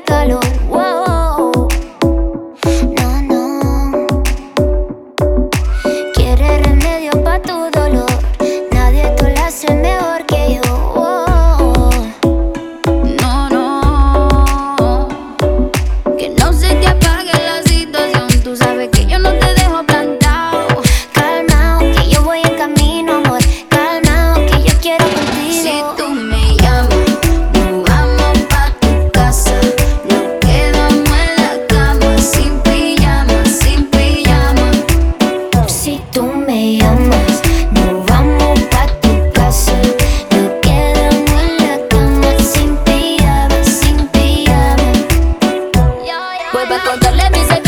color Don't let me say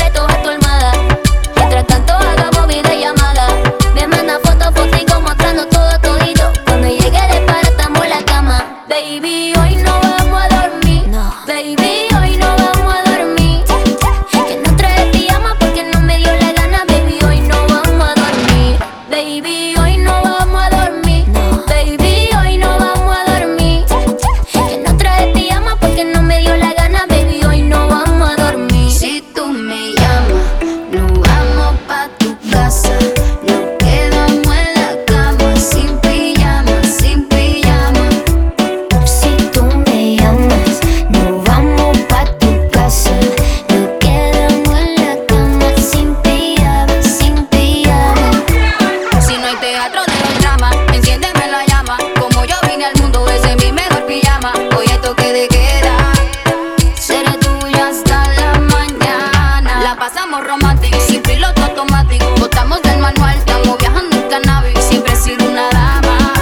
como romantic, sin piloto automático. Botamos del manual, estamos viajando en cannabis. Siempre he sido una dama,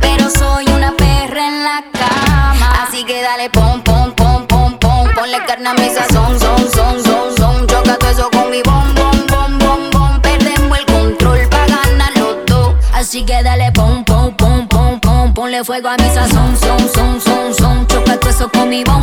pero soy una perra en la cama. Así que dale pom, pom, pom, pom, pom. Ponle carne a mi sazón, son, son, son, son. Choca todo eso con mi bom, bom, bom, bom, bom. Perdemos el control para ganar los dos. Así que dale pom, pom, pom, pom, pom. Ponle fuego a mi sazón, son, son, son, son. Choca todo eso con mi bom.